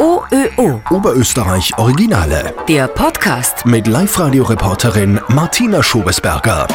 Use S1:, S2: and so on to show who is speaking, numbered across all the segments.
S1: OÖO.
S2: Oberösterreich Originale.
S1: Der Podcast.
S2: Mit Live-Radio-Reporterin Martina Schobesberger.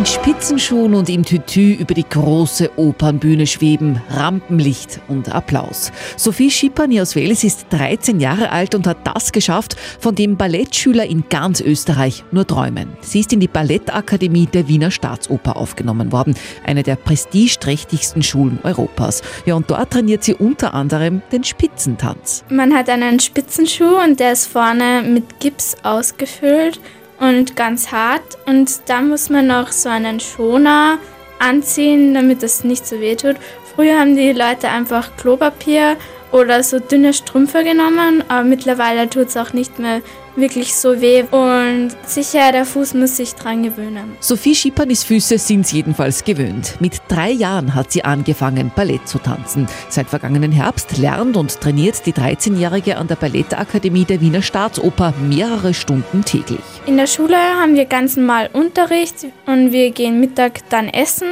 S3: In Spitzenschuhen und im Tütü über die große Opernbühne schweben, Rampenlicht und Applaus. Sophie Schipperny aus Wels ist 13 Jahre alt und hat das geschafft, von dem Ballettschüler in ganz Österreich nur träumen. Sie ist in die Ballettakademie der Wiener Staatsoper aufgenommen worden, eine der prestigeträchtigsten Schulen Europas. Ja, und dort trainiert sie unter anderem den Spitzentanz.
S4: Man hat einen Spitzenschuh und der ist vorne mit Gips ausgefüllt und ganz hart. Und da muss man noch so einen Schoner anziehen, damit es nicht so weh tut. Früher haben die Leute einfach Klopapier oder so dünne Strümpfe genommen, aber mittlerweile tut es auch nicht mehr wirklich so weh und sicher, der Fuß muss sich dran gewöhnen.
S3: Sophie Schippernis Füße sind's jedenfalls gewöhnt. Mit drei Jahren hat sie angefangen, Ballett zu tanzen. Seit vergangenen Herbst lernt und trainiert die 13-Jährige an der Ballettakademie der Wiener Staatsoper mehrere Stunden täglich.
S4: In der Schule haben wir ganz normal Unterricht und wir gehen Mittag dann essen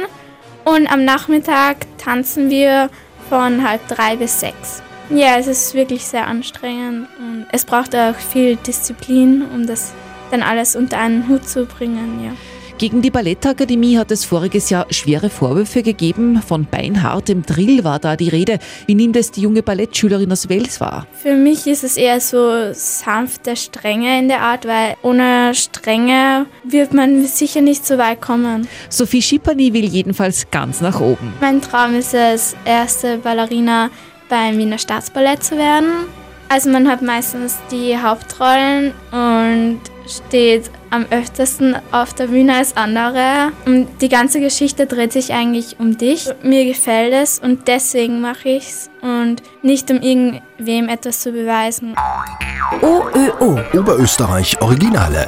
S4: und am Nachmittag tanzen wir von halb drei bis sechs. Ja, es ist wirklich sehr anstrengend und es braucht auch viel Disziplin, um das dann alles unter einen Hut zu bringen, ja.
S3: Gegen die Ballettakademie hat es voriges Jahr schwere Vorwürfe gegeben. Von beinhartem Drill war da die Rede. Wie nimmt es die junge Ballettschülerin aus Wels wahr?
S4: Für mich ist es eher so sanfte Strenge in der Art, weil ohne Strenge wird man sicher nicht so weit kommen.
S3: Sophie Schipperny will jedenfalls ganz nach oben.
S4: Mein Traum ist es, erste Ballerina beim Wiener Staatsballett zu werden. Also man hat meistens die Hauptrollen und steht am öftesten auf der Bühne als andere. Und die ganze Geschichte dreht sich eigentlich um dich. Mir gefällt es und deswegen mache ich es und nicht um irgendwem etwas zu beweisen.
S1: OÖO.
S2: Oberösterreich Originale.